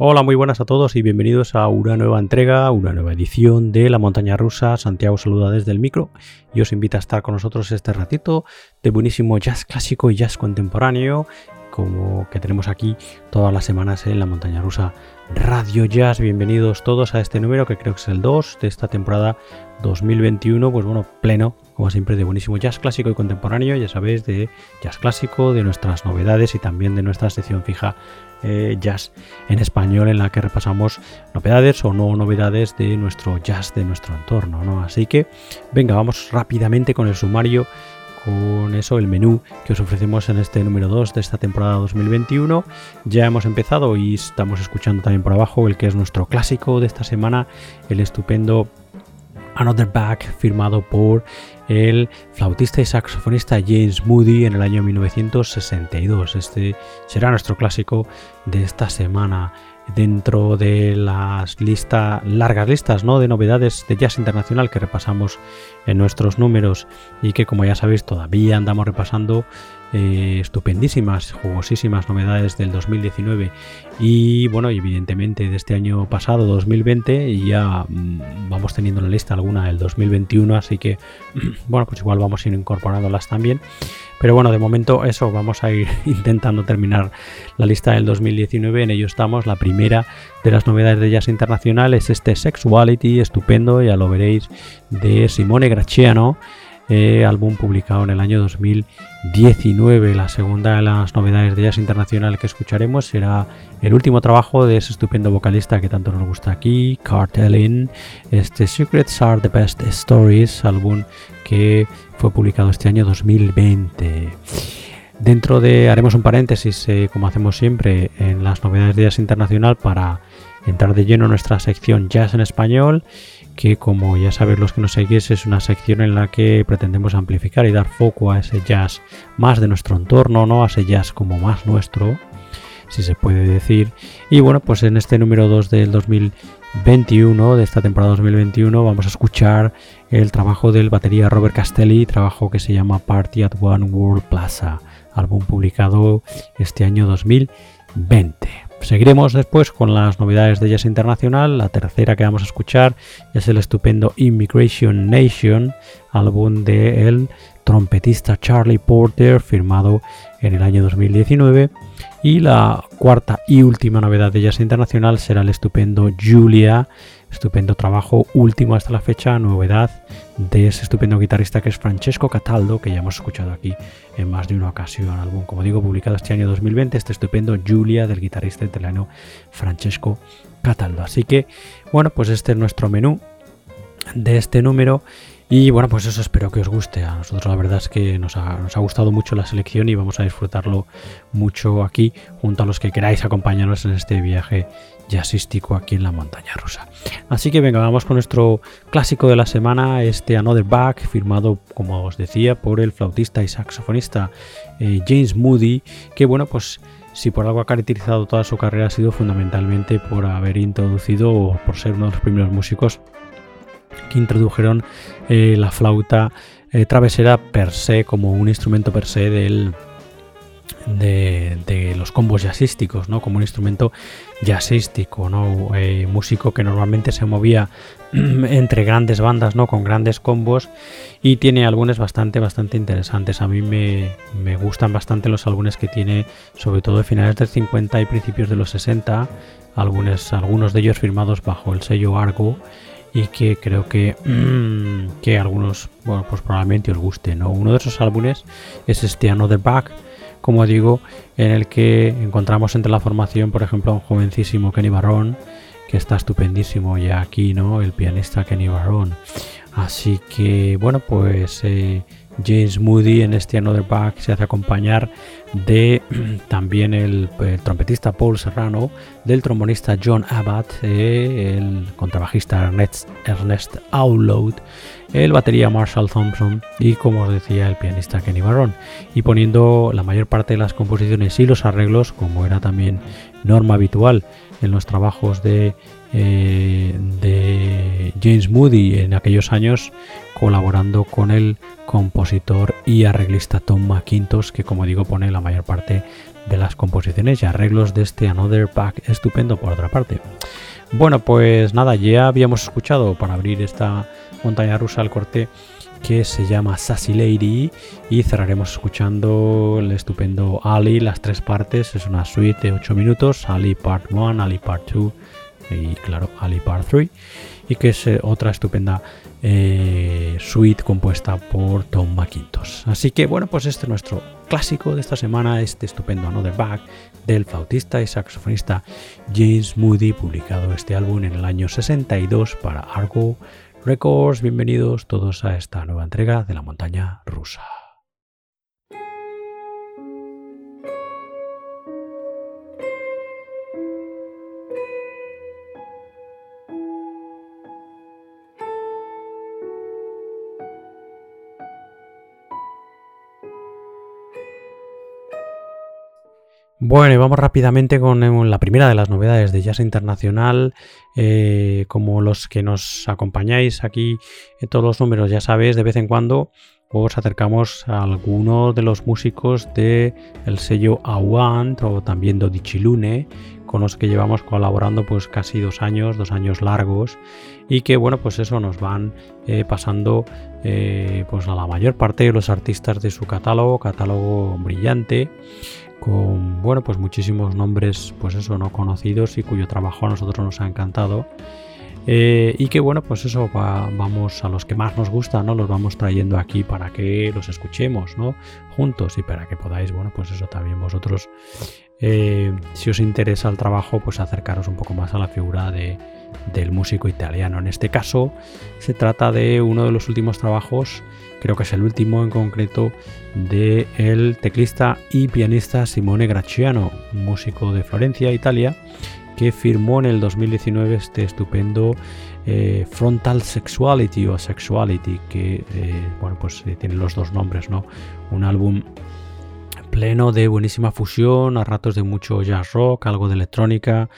Hola, muy buenas a todos y bienvenidos a una nueva entrega, una nueva edición de La Montaña Rusa. Santiago saluda desde el micro y os invita a estar con nosotros este ratito de buenísimo jazz clásico y jazz contemporáneo, como que tenemos aquí todas las semanas en La Montaña Rusa Radio Jazz. Bienvenidos todos a este número que creo que es el 2 de esta temporada 2021, pues bueno, pleno, como siempre, de buenísimo jazz clásico y contemporáneo, ya sabéis, de jazz clásico, de nuestras novedades y también de nuestra sección fija eh, jazz en español en la que repasamos novedades o no novedades de nuestro jazz, de nuestro entorno. ¿no? Así que venga, vamos rápidamente con el sumario, con eso, el menú que os ofrecemos en este número 2 de esta temporada 2021. Ya hemos empezado y estamos escuchando también por abajo el que es nuestro clásico de esta semana, el estupendo Another Back, firmado por el flautista y saxofonista James Moody en el año 1962. Este será nuestro clásico de esta semana dentro de las largas listas ¿no? de novedades de jazz internacional que repasamos en nuestros números y que como ya sabéis todavía andamos repasando eh, estupendísimas, jugosísimas novedades del 2019 y bueno, evidentemente de este año pasado, 2020, y ya mm, vamos teniendo en la lista alguna del 2021, así que bueno, pues igual vamos a ir incorporándolas también. Pero bueno, de momento eso, vamos a ir intentando terminar la lista del 2019, en ello estamos. La primera de las novedades de jazz internacional es este Sexuality, estupendo, ya lo veréis, de Simone Graciano. Eh, álbum publicado en el año 2019. La segunda de las novedades de jazz internacional que escucharemos será el último trabajo de ese estupendo vocalista que tanto nos gusta aquí, Cartelin. Este Secrets Are the Best Stories, álbum que fue publicado este año 2020. Dentro de, haremos un paréntesis, eh, como hacemos siempre, en las novedades de jazz internacional para entrar de lleno en nuestra sección Jazz en Español que como ya sabéis los que nos seguís es una sección en la que pretendemos amplificar y dar foco a ese jazz más de nuestro entorno, ¿no? A ese jazz como más nuestro, si se puede decir. Y bueno, pues en este número 2 del 2021, de esta temporada 2021, vamos a escuchar el trabajo del batería Robert Castelli, trabajo que se llama Party at One World Plaza, álbum publicado este año 2020. Seguiremos después con las novedades de Jazz Internacional. La tercera que vamos a escuchar es el estupendo Immigration Nation, álbum de el trompetista Charlie Porter, firmado en el año 2019. Y la cuarta y última novedad de Jazz Internacional será el estupendo Julia, estupendo trabajo último hasta la fecha, novedad de ese estupendo guitarrista que es Francesco Cataldo, que ya hemos escuchado aquí en más de una ocasión. Álbum, como digo, publicado este año 2020, este estupendo Julia del guitarrista italiano Francesco Cataldo. Así que, bueno, pues este es nuestro menú de este número. Y bueno, pues eso espero que os guste. A nosotros la verdad es que nos ha, gustado mucho la selección y vamos a disfrutarlo mucho aquí junto a los que queráis acompañarnos en este viaje jazzístico aquí en la montaña rusa. Así que venga, vamos con nuestro clásico de la semana, este Another Back, firmado, como os decía, por el flautista y saxofonista eh, James Moody, que bueno, pues si por algo ha caracterizado toda su carrera ha sido fundamentalmente por haber introducido o por ser uno de los primeros músicos que introdujeron eh, la flauta eh, travesera per se como un instrumento per se de, los combos jazzísticos, ¿no? Como un instrumento jazzístico, ¿no? Eh, músico que normalmente se movía entre grandes bandas, ¿no? Con grandes combos y tiene álbumes bastante, bastante interesantes. A mí me, gustan bastante los álbumes que tiene, sobre todo de finales del 50 y principios de los 60, álbumes, algunos de ellos firmados bajo el sello Argo y que creo que, que algunos, bueno, pues probablemente os guste, ¿no? Uno de esos álbumes es este Another Back, como digo, en el que encontramos entre la formación, por ejemplo, a un jovencísimo Kenny Barron, que está estupendísimo ya aquí, ¿no? El pianista Kenny Barron. Así que, bueno, pues eh, James Moody en este Another Back se hace acompañar de también el, trompetista Paul Serrano, del trombonista John Abbott, eh, el contrabajista Ernest, Ernest Outload, el batería Marshall Thompson y como os decía el pianista Kenny Barron. Y poniendo la mayor parte de las composiciones y los arreglos como era también norma habitual en los trabajos de, eh, de James Moody en aquellos años colaborando con el compositor y arreglista Tom McIntosh, que como digo pone la mayor parte de las composiciones y arreglos de este Another Pack estupendo por otra parte. Bueno, pues nada, ya habíamos escuchado para abrir esta montaña rusa al corte que se llama Sassy Lady y cerraremos escuchando el estupendo Ali, las tres partes, es una suite de 8 minutos, Ali Part 1, Ali Part 2 y claro, Ali Part 3 y que es eh, otra estupenda eh, suite compuesta por Tom McIntosh. Así que bueno, pues este es nuestro clásico de esta semana, este estupendo Another Back del flautista y saxofonista James Moody, publicado este álbum en el año 62 para Argo Records. Bienvenidos todos a esta nueva entrega de la montaña rusa. Bueno, y vamos rápidamente con eh, la primera de las novedades de Jazz Internacional. Eh, como los que nos acompañáis aquí en todos los números, ya sabéis, de vez en cuando os acercamos a alguno de los músicos del el sello Awant o también Dodichilune, con los que llevamos colaborando pues casi dos años, dos años largos, y que bueno, pues eso nos van eh, pasando pues a la mayor parte de los artistas de su catálogo, catálogo brillante con bueno pues muchísimos nombres pues eso no conocidos y cuyo trabajo a nosotros nos ha encantado. Eh, y que bueno pues eso vamos a los que más nos gustan no los vamos trayendo aquí para que los escuchemos no juntos y para que podáis bueno pues eso también vosotros eh, si os interesa el trabajo pues acercaros un poco más a la figura de, del músico italiano en este caso se trata de uno de los últimos trabajos creo que es el último en concreto de el teclista y pianista Simone Graciano, músico de Florencia, Italia, que firmó en el 2019 este estupendo eh, Frontal Sexuality o Sexuality, que eh, bueno pues tiene los dos nombres, ¿no? Un álbum pleno de buenísima fusión, a ratos de mucho jazz rock, algo de electrónica,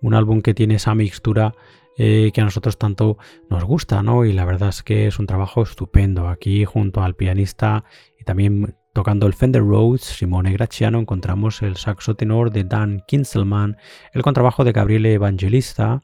un álbum que tiene esa mixtura eh, que a nosotros tanto nos gusta, ¿no? Y la verdad es que es un trabajo estupendo. Aquí junto al pianista y también tocando el Fender Rhodes, Simone Graciano, encontramos el saxo tenor de Dan Kinselman, el contrabajo de Gabriele Evangelista,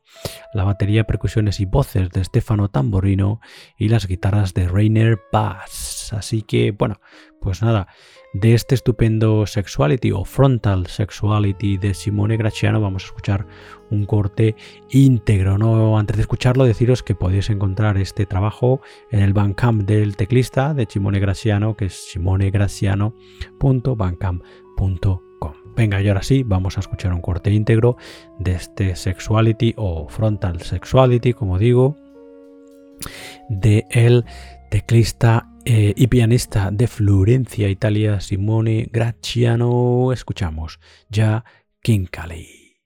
la batería, percusiones y voces de Stefano Tamborino y las guitarras de Rainer Bass. Así que, bueno, pues nada, de este estupendo Sexuality o Frontal Sexuality de Simone Graciano vamos a escuchar un corte íntegro. ¿no? Antes de escucharlo, deciros que podéis encontrar este trabajo en el Bandcamp del teclista de Simone Graciano, que es simonegraciano.bandcamp.com. Venga, y ahora sí, vamos a escuchar un corte íntegro de este Sexuality o Frontal Sexuality, como digo, de el teclista eh, y pianista de Florencia, Italia, Simone Graciano. Escuchamos ya Kinkali.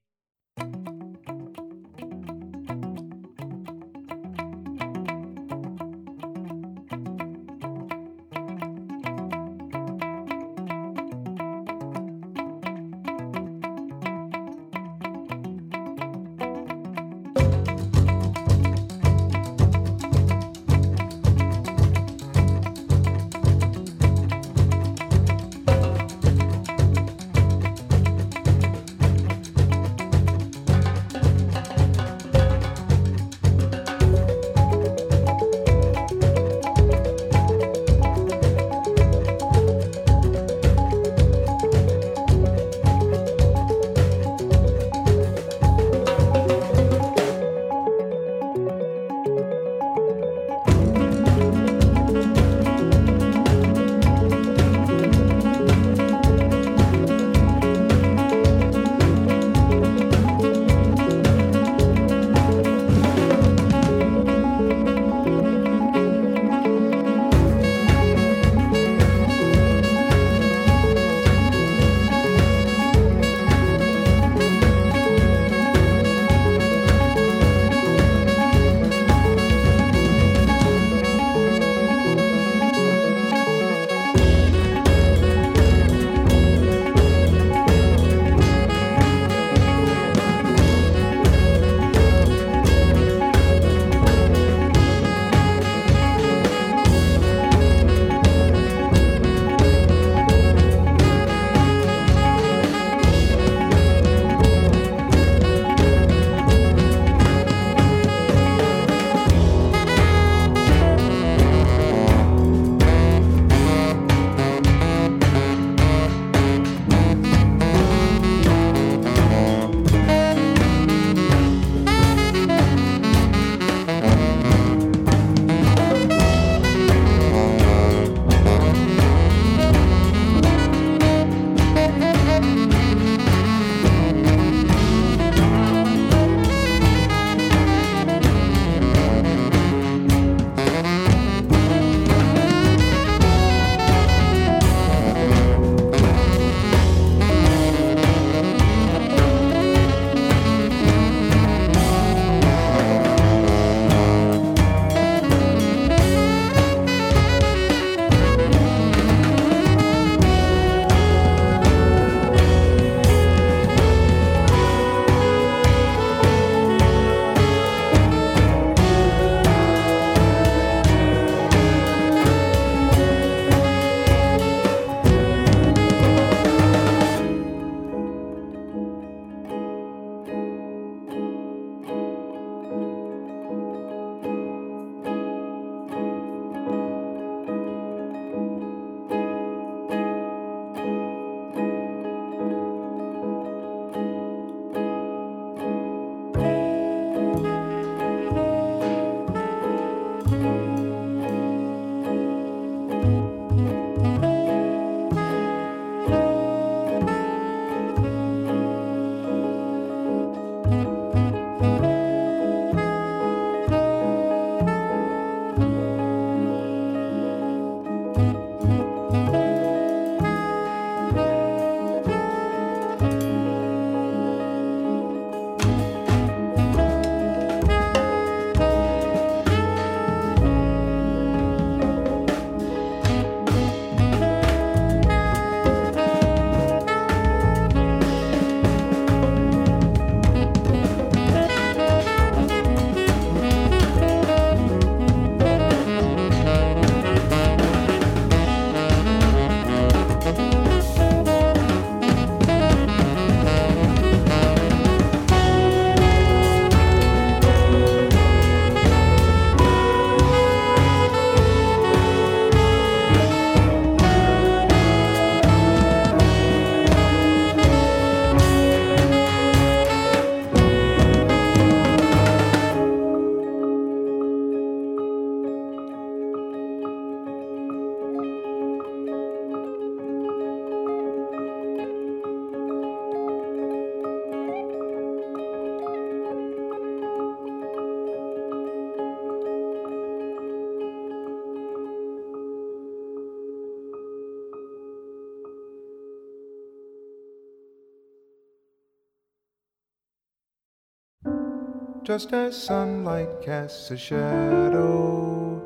Just as sunlight casts a shadow,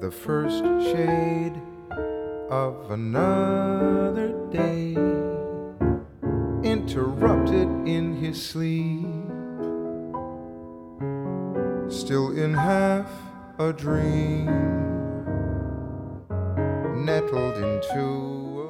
the first shade of another day, interrupted in his sleep, still in half a dream, nettled into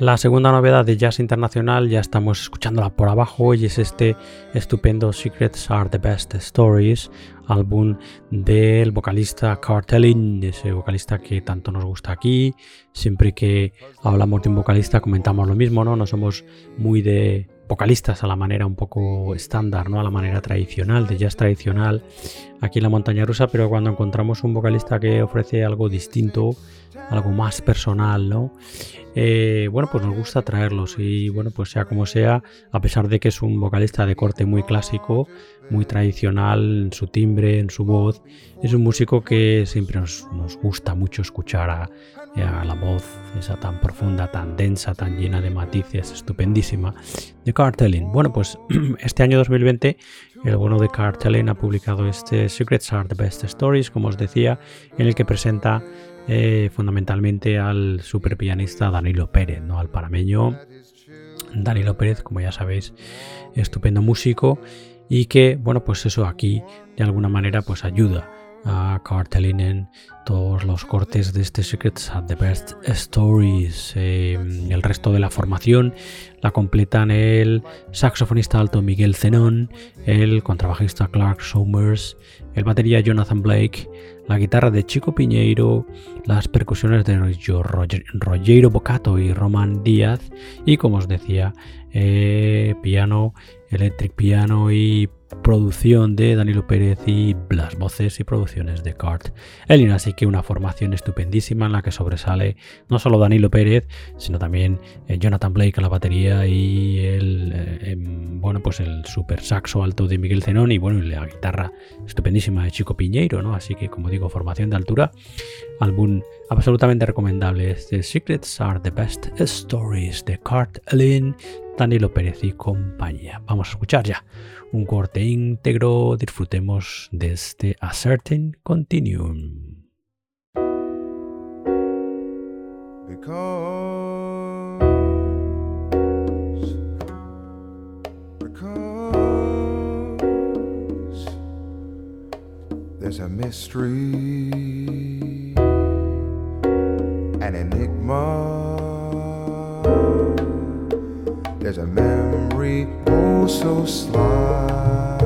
La segunda novedad de jazz internacional ya estamos escuchándola por abajo y es este estupendo Secrets Are the Best Stories, álbum del vocalista Cartelling, ese vocalista que tanto nos gusta aquí. Siempre que hablamos de un vocalista comentamos lo mismo, ¿no? No somos muy de vocalistas a la manera un poco estándar, ¿no? A la manera tradicional, de jazz tradicional aquí en la montaña rusa, pero cuando encontramos un vocalista que ofrece algo distinto, algo más personal, ¿no? Eh, bueno, pues nos gusta traerlos y bueno, pues sea como sea, a pesar de que es un vocalista de corte muy clásico, muy tradicional su timbre, en su voz, es un músico que siempre nos, gusta mucho escuchar a, la voz esa tan profunda, tan densa, tan llena de matices, estupendísima, de Cartelling. Bueno, pues este año 2020 el bueno de Cartelling ha publicado este Secrets Are the Best Stories, como os decía, en el que presenta eh, fundamentalmente al super pianista Danilo Pérez, ¿no? al parameño Danilo Pérez, como ya sabéis, estupendo músico y que, bueno, pues eso aquí de alguna manera pues ayuda a Cartelin en todos los cortes de este Secrets at the Best Stories. Em, el resto de la formación la completan el saxofonista alto Miguel Zenón, el contrabajista Clark Somers, el batería Jonathan Blake, la guitarra de Chico Piñeiro, las percusiones de Rogero Bocato y Roman Díaz y como os decía, eh, piano, electric piano y producción de Danilo Pérez y las voces y producciones de Cart Elin. Así que una formación estupendísima en la que sobresale no solo Danilo Pérez, sino también eh, Jonathan Blake a la batería y el, eh, em, bueno, pues el super saxo alto de Miguel Zenón y bueno, la guitarra estupendísima de Chico Piñeiro, ¿no? Así que como digo, formación de altura, álbum absolutamente recomendable. The Secrets are the best stories de Cart Elin, Danilo Pérez y compañía. Vamos a escuchar ya un corte íntegro, disfrutemos de este A Certain Continuum. Because, there's a mystery, an enigma. There's a memory oh so sly.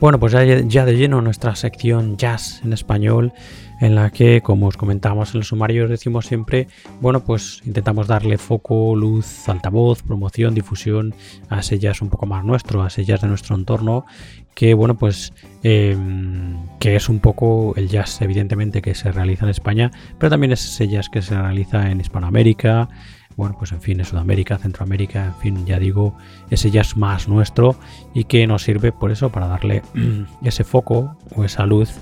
Bueno, pues ya, de lleno nuestra sección jazz en español en la que, como os comentábamos en el sumario, decimos siempre, bueno, pues intentamos darle foco, luz, altavoz, promoción, difusión a ese jazz un poco más nuestro, a ese jazz de nuestro entorno, que bueno, pues em, que es un poco el jazz, evidentemente, que se realiza en España, pero también es ese jazz que se realiza en Hispanoamérica, bueno, pues en fin, en Sudamérica, Centroamérica, en fin, ya digo, ese jazz más nuestro y que nos sirve por eso para darle ese foco o esa luz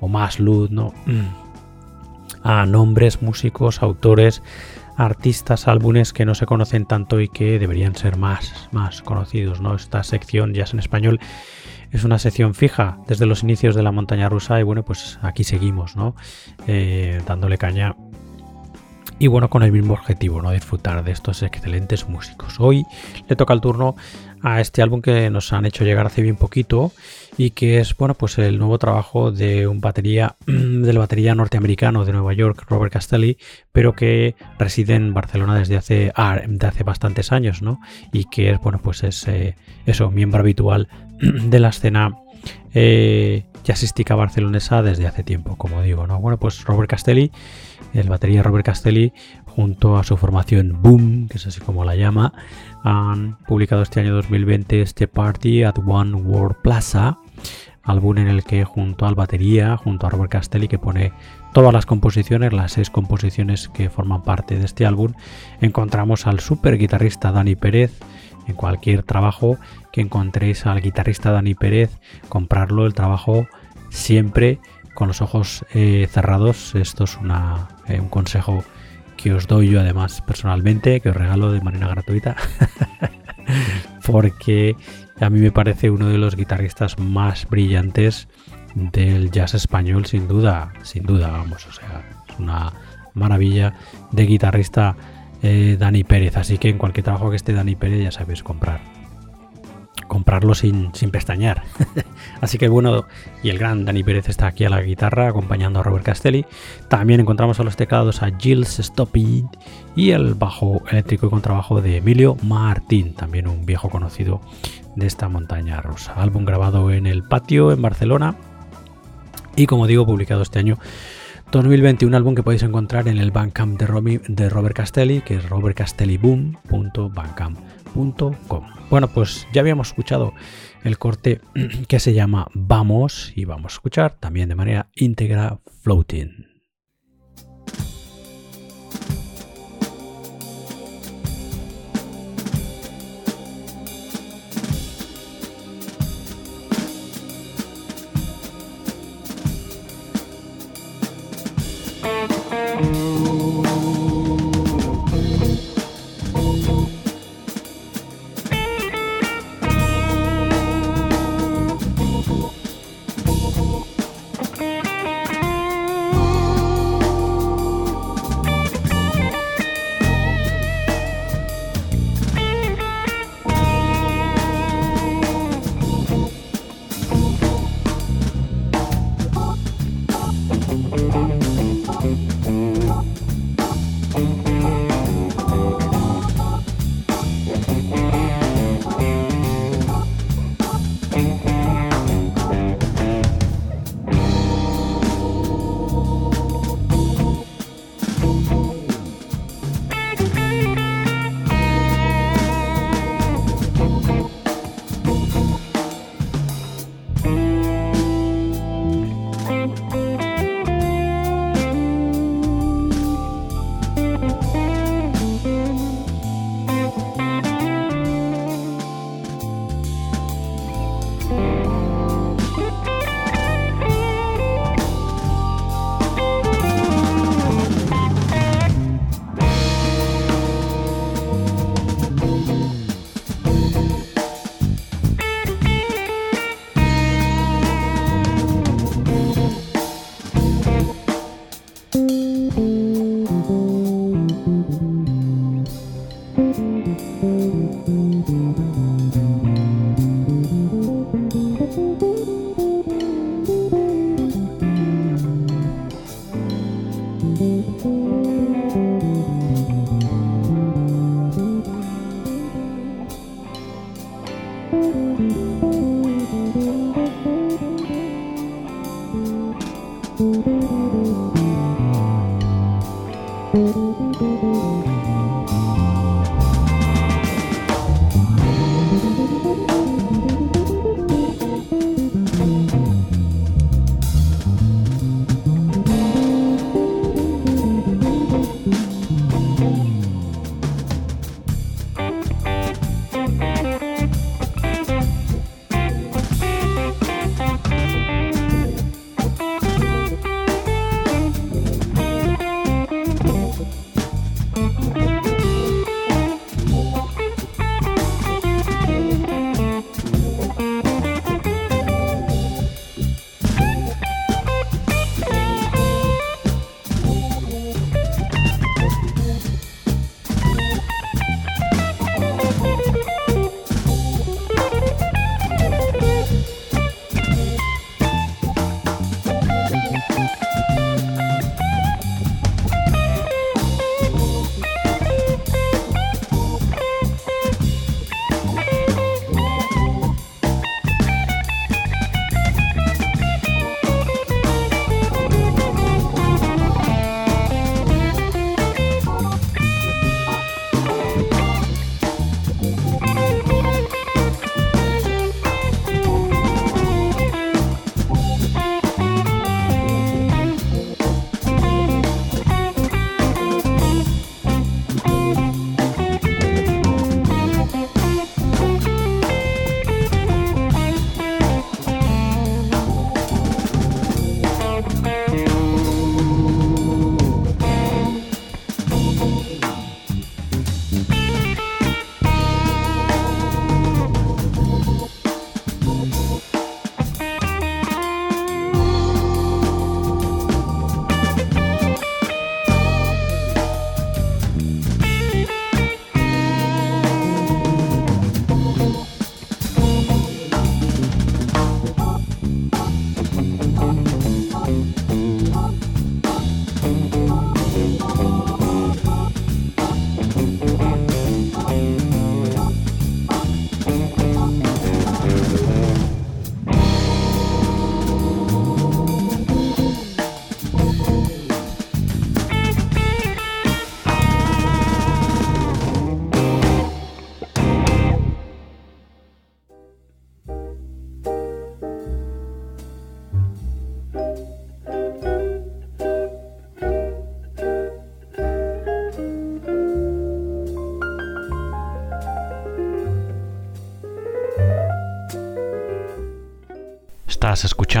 o más luz, ¿no? A nombres, músicos, autores, artistas, álbumes que no se conocen tanto y que deberían ser más, más conocidos, ¿no? Esta sección Jazz en Español es una sección fija desde los inicios de la montaña rusa y bueno, pues aquí seguimos, ¿no? Eh, dándole caña y bueno, con el mismo objetivo, ¿no? Disfrutar de estos excelentes músicos. Hoy le toca el turno a este álbum que nos han hecho llegar hace bien poquito y que es bueno pues el nuevo trabajo de un batería del batería norteamericano de Nueva York Robert Castelli pero que reside en Barcelona desde hace ah, hace bastantes años no y que es bueno pues es eh, eso miembro habitual de la escena eh, jazzística barcelonesa desde hace tiempo como digo no bueno pues Robert Castelli el batería Robert Castelli junto a su formación Boom que es así como la llama han publicado este año 2020 este Party at One World Plaza, álbum en el que junto al batería, junto a Robert Castelli, que pone todas las composiciones, las seis composiciones que forman parte de este álbum, encontramos al super guitarrista Dani Pérez. En cualquier trabajo que encontréis al guitarrista Dani Pérez, comprarlo, el trabajo siempre con los ojos eh, cerrados. Esto es una, eh, un consejo que os doy yo además personalmente, que os regalo de manera gratuita, porque a mí me parece uno de los guitarristas más brillantes del jazz español, sin duda, sin duda, vamos, o sea, es una maravilla de guitarrista eh, Dani Pérez, así que en cualquier trabajo que esté Dani Pérez ya sabéis comprar comprarlo sin, pestañear. Así que bueno, y el gran Dani Pérez está aquí a la guitarra acompañando a Robert Castelli. También encontramos a los teclados a Gilles Stoppy y el bajo eléctrico y contrabajo de Emilio Martín, también un viejo conocido de esta montaña rusa. Álbum grabado en el patio en Barcelona y como digo, publicado este año 2021, álbum que podéis encontrar en el Bandcamp de, de Robert Castelli, que es robertcastelliboom.bandcamp.com. Bueno, pues ya habíamos escuchado el corte que se llama Vamos y vamos a escuchar también de manera íntegra Floating.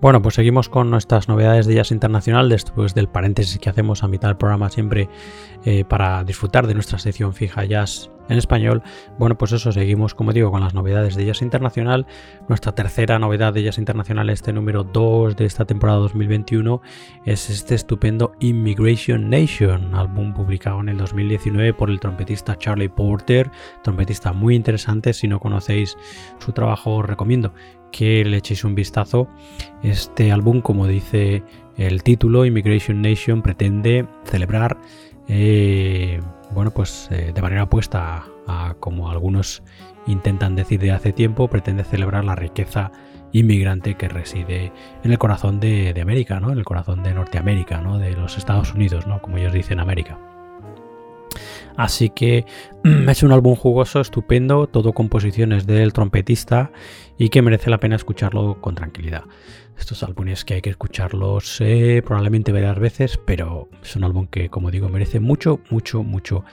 Bueno, pues seguimos con nuestras novedades de jazz internacional después del paréntesis que hacemos a mitad del programa siempre eh, para disfrutar de nuestra sección fija jazz en español. Bueno, pues eso, seguimos, como digo, con las novedades de Jazz Internacional. Nuestra tercera novedad de Jazz Internacional, este número 2 de esta temporada 2021, es este estupendo Immigration Nation, álbum publicado en el 2019 por el trompetista Charlie Porter, trompetista muy interesante. Si no conocéis su trabajo, os recomiendo que le echéis un vistazo. Este álbum, como dice el título, Immigration Nation, pretende celebrar, eh, bueno, pues eh, de manera opuesta a, como algunos intentan decir de hace tiempo, pretende celebrar la riqueza inmigrante que reside en el corazón de, América, ¿no? En el corazón de Norteamérica, ¿no? De los Estados Unidos, ¿no? Como ellos dicen América. Así que es un álbum jugoso, estupendo, todo composiciones del trompetista y que merece la pena escucharlo con tranquilidad. Estos álbumes que hay que escucharlos eh, probablemente varias veces, pero es un álbum que, como digo, merece mucho, mucho, mucho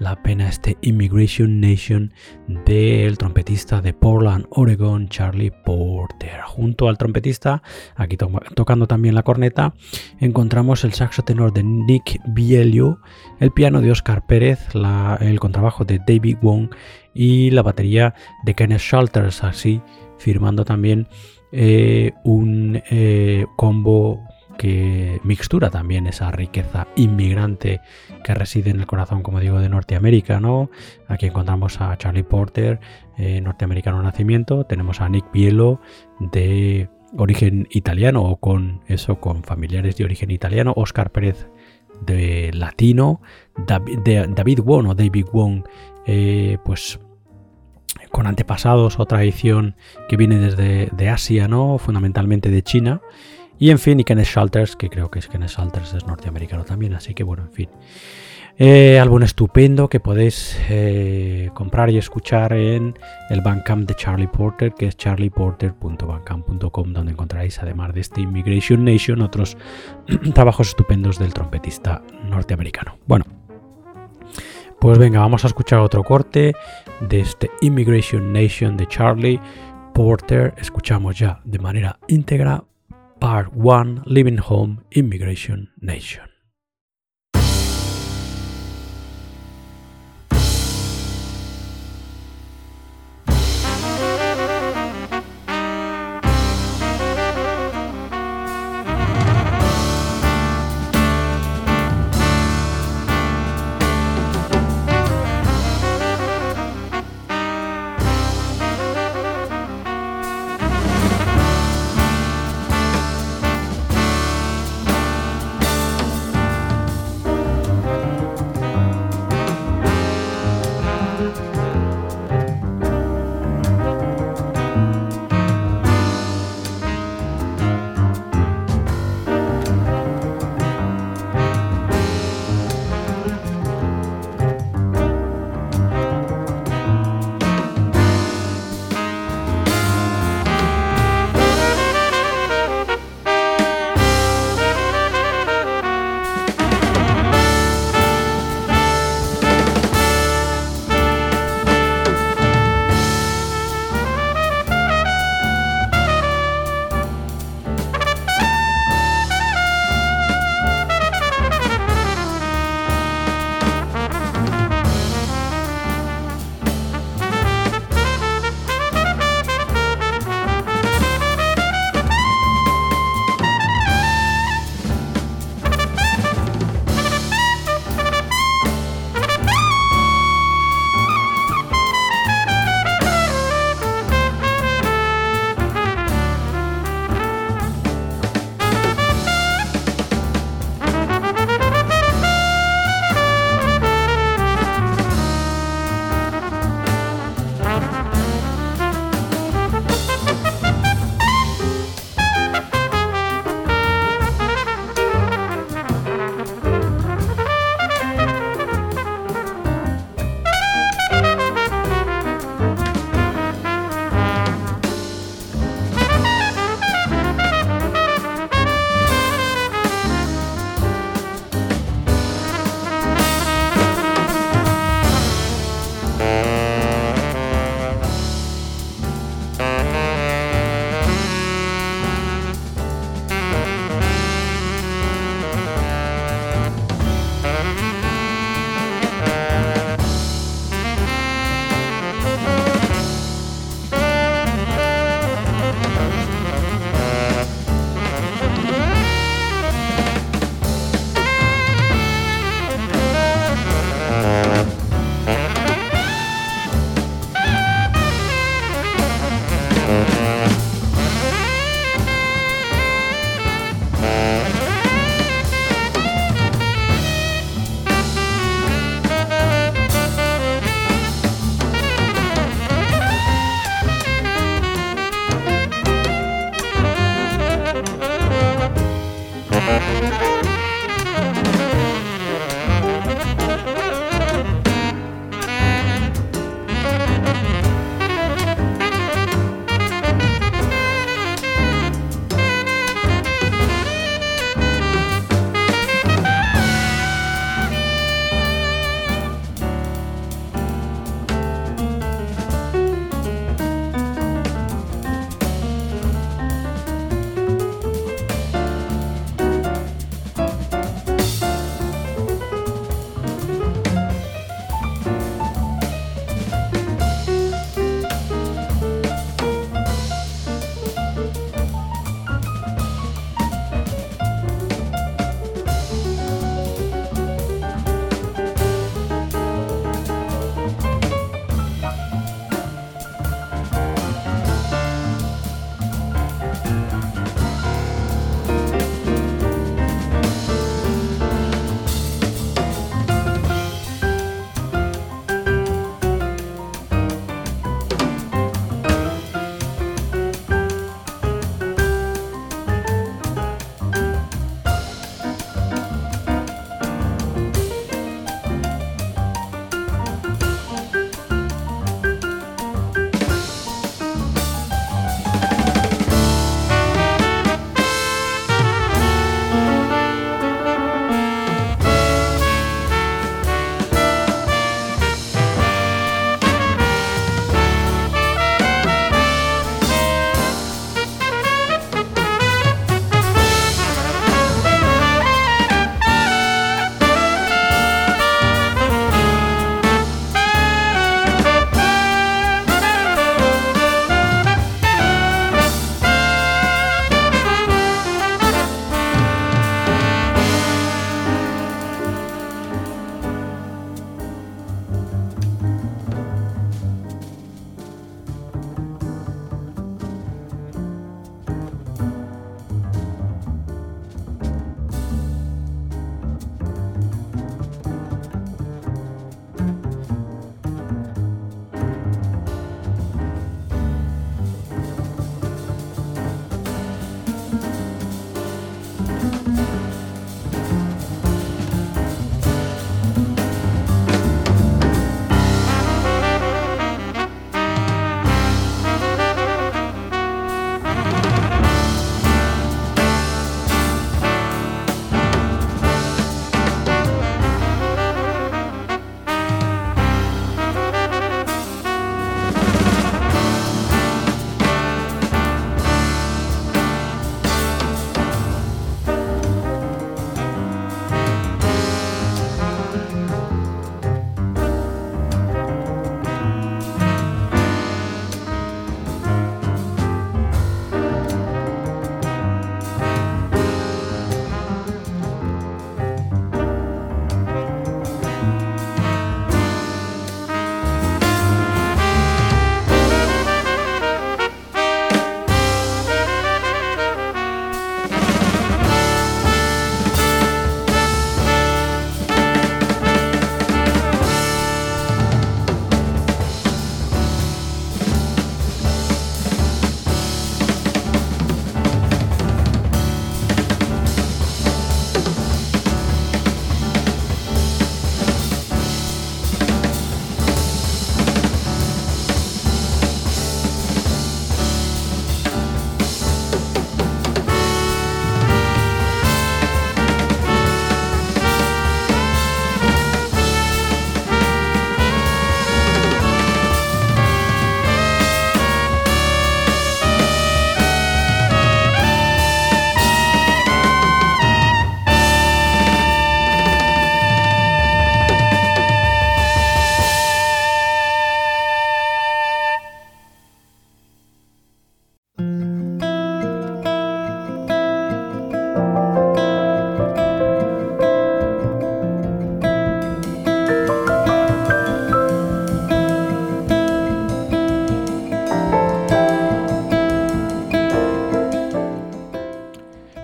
la pena este Immigration Nation del trompetista de Portland, Oregon, Charlie Porter. Junto al trompetista, aquí tocando también la corneta, encontramos el saxo tenor de Nick Bielio, el piano de Oscar Pérez, el contrabajo de David Wong y la batería de Kenneth Shalters, así firmando también eh, un eh, combo que mixtura también esa riqueza inmigrante que reside en el corazón, como digo, de Norteamérica, ¿no? Aquí encontramos a Charlie Porter, eh, norteamericano nacimiento, tenemos a Nick Bielo de origen italiano o con eso, con familiares de origen italiano, Oscar Pérez de latino, David, David Wong o David Wong, pues con antepasados o tradición que viene desde de Asia, ¿no? Fundamentalmente de China. Y en fin, y Kenneth Shalters, que creo que es Kenneth Shalters es norteamericano también, así que bueno, en fin. Eh, álbum estupendo que podéis eh, comprar y escuchar en el Bandcamp de Charlie Porter, que es charlieporter.bandcamp.com, donde encontraréis, además de este Immigration Nation, otros trabajos estupendos del trompetista norteamericano. Bueno, pues venga, vamos a escuchar otro corte de este Immigration Nation de Charlie Porter. Escuchamos ya de manera íntegra Part 1 Living Home Immigration Nation.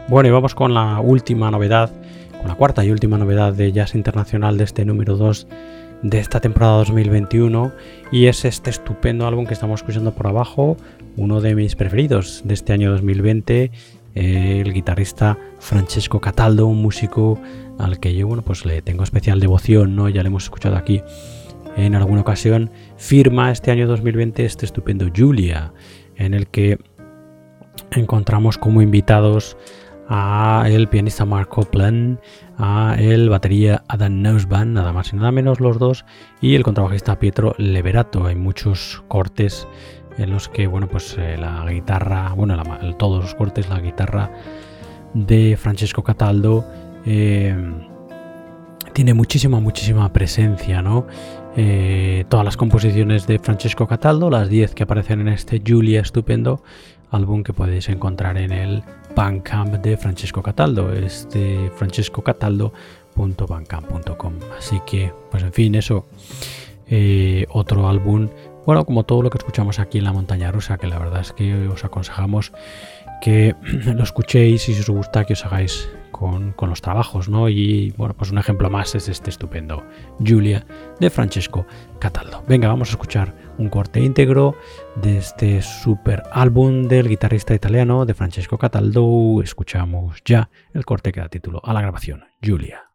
Bueno, y vamos con la última novedad, con la cuarta y última novedad de Jazz Internacional de este número 2 de esta temporada 2021 y es este estupendo álbum que estamos escuchando por abajo, uno de mis preferidos de este año 2020, el guitarrista Francesco Cataldo, un músico al que yo bueno, pues le tengo especial devoción, ¿no? Ya le hemos escuchado aquí en alguna ocasión, firma este año 2020 este estupendo Julia, en el que encontramos como invitados a el pianista Mark Copland, a el batería Adam Neusban, nada más y nada menos los dos, y el contrabajista Pietro Leverato. Hay muchos cortes en los que, bueno, pues eh, la guitarra, bueno, todos los cortes, la guitarra de Francesco Cataldo eh, tiene muchísima, muchísima presencia, ¿no? Eh, todas las composiciones de Francesco Cataldo, las 10 que aparecen en este Julia estupendo, álbum que podéis encontrar en el Bandcamp de Francesco Cataldo, este francescocataldo.bandcamp.com. Así que, pues en fin, eso. Eh, otro álbum, bueno, como todo lo que escuchamos aquí en la montaña rusa, que la verdad es que os aconsejamos que lo escuchéis y si os gusta que os hagáis con, los trabajos, ¿no? Y bueno, pues un ejemplo más es este estupendo Julia de Francesco Cataldo. Venga, vamos a escuchar un corte íntegro de este super álbum del guitarrista italiano de Francesco Cataldo. Escuchamos ya el corte que da título a la grabación, Julia.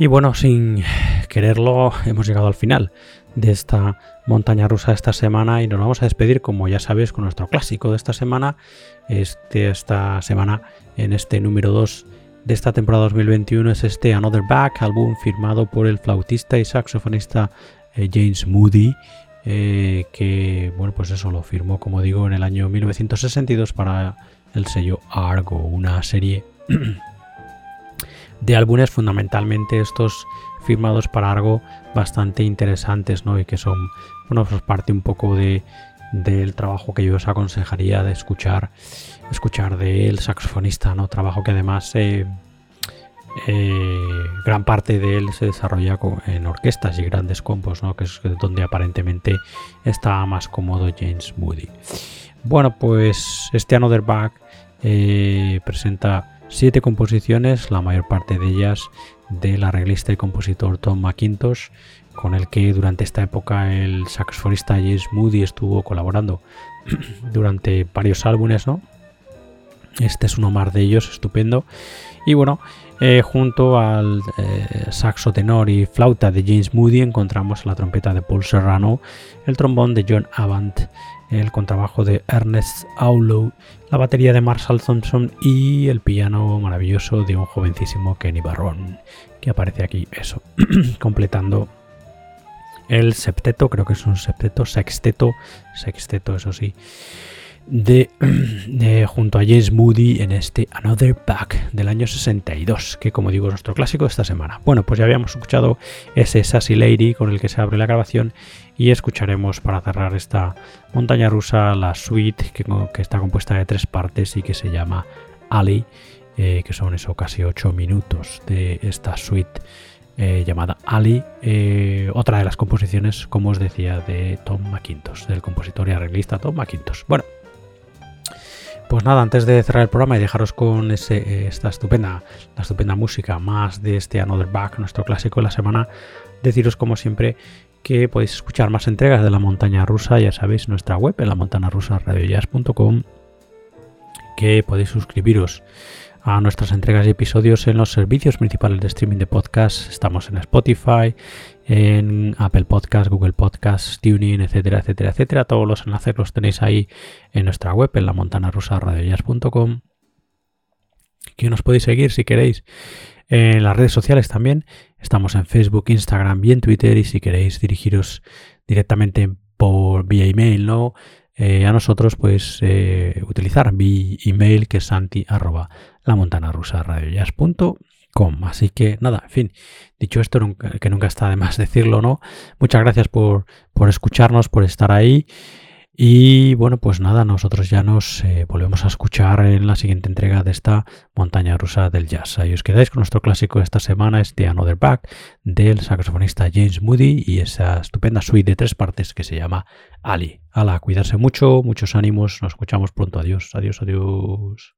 Y bueno, sin quererlo, hemos llegado al final de esta montaña rusa esta semana y nos vamos a despedir, como ya sabéis, con nuestro clásico de esta semana. Este, esta semana, en este número 2 de esta temporada 2021, es este Another Back, álbum firmado por el flautista y saxofonista eh, James Moody. Eh, que bueno pues eso lo firmó como digo en el año 1962 para el sello Argo una serie de álbumes fundamentalmente estos firmados para algo bastante interesantes, ¿no? Y que son, bueno, pues parte un poco de, del trabajo que yo os aconsejaría de escuchar, escuchar del saxofonista, ¿no? Trabajo que además eh, eh, gran parte de él se desarrolla en orquestas y grandes compos, ¿no? Que es donde aparentemente está más cómodo James Moody. Bueno, pues este Another Back eh, presenta siete composiciones, la mayor parte de ellas del arreglista y compositor Tom McIntosh, con el que durante esta época el saxofonista James Moody estuvo colaborando durante varios álbumes, ¿no? Este es uno más de ellos, estupendo. Y bueno, eh, junto al eh, saxo tenor y flauta de James Moody encontramos la trompeta de Paul Serrano, el trombón de John Avant, el contrabajo de Ernest Aulow, la batería de Marshall Thompson y el piano maravilloso de un jovencísimo Kenny Barron, que aparece aquí, eso, completando el septeto, creo que es un septeto, sexteto, sexteto, eso sí, de, junto a James Moody en este Another Back del año 62, que como digo es nuestro clásico de esta semana. Bueno, pues ya habíamos escuchado ese Sassy Lady con el que se abre la grabación y escucharemos para cerrar esta montaña rusa la suite que, está compuesta de tres partes y que se llama Ali, eh, que son casi ocho minutos de esta suite. Eh, llamada Ali, eh, otra de las composiciones, como os decía, de Tom McIntosh, del compositor y arreglista Tom McIntosh. Bueno, pues nada, antes de cerrar el programa y dejaros con esta estupenda, la estupenda música más de este Another Back, nuestro clásico de la semana, deciros como siempre que podéis escuchar más entregas de la montaña rusa, ya sabéis, nuestra web en la rusa que podéis suscribiros a nuestras entregas y episodios en los servicios principales de streaming de podcast. Estamos en Spotify, en Apple Podcast, Google Podcast, Tuning, etcétera, etcétera, etcétera. Todos los enlaces los tenéis ahí en nuestra web, en la montana rusa Que nos podéis seguir si queréis en las redes sociales también. Estamos en Facebook, Instagram y en Twitter. Y si queréis dirigiros directamente por vía email, ¿no? Eh, a nosotros, pues eh, utilizar mi email que es santi arroba la montana rusa com. Así que nada, en fin, dicho esto, que nunca está de más decirlo, ¿no? Muchas gracias por, por escucharnos, por estar ahí. Y bueno, pues nada, nosotros ya nos eh, volvemos a escuchar en la siguiente entrega de esta montaña rusa del jazz. Ahí os quedáis con nuestro clásico de esta semana, este Another Back del saxofonista James Moody y esa estupenda suite de tres partes que se llama Ali. Ala, cuidarse mucho, muchos ánimos, nos escuchamos pronto. Adiós, adiós, adiós.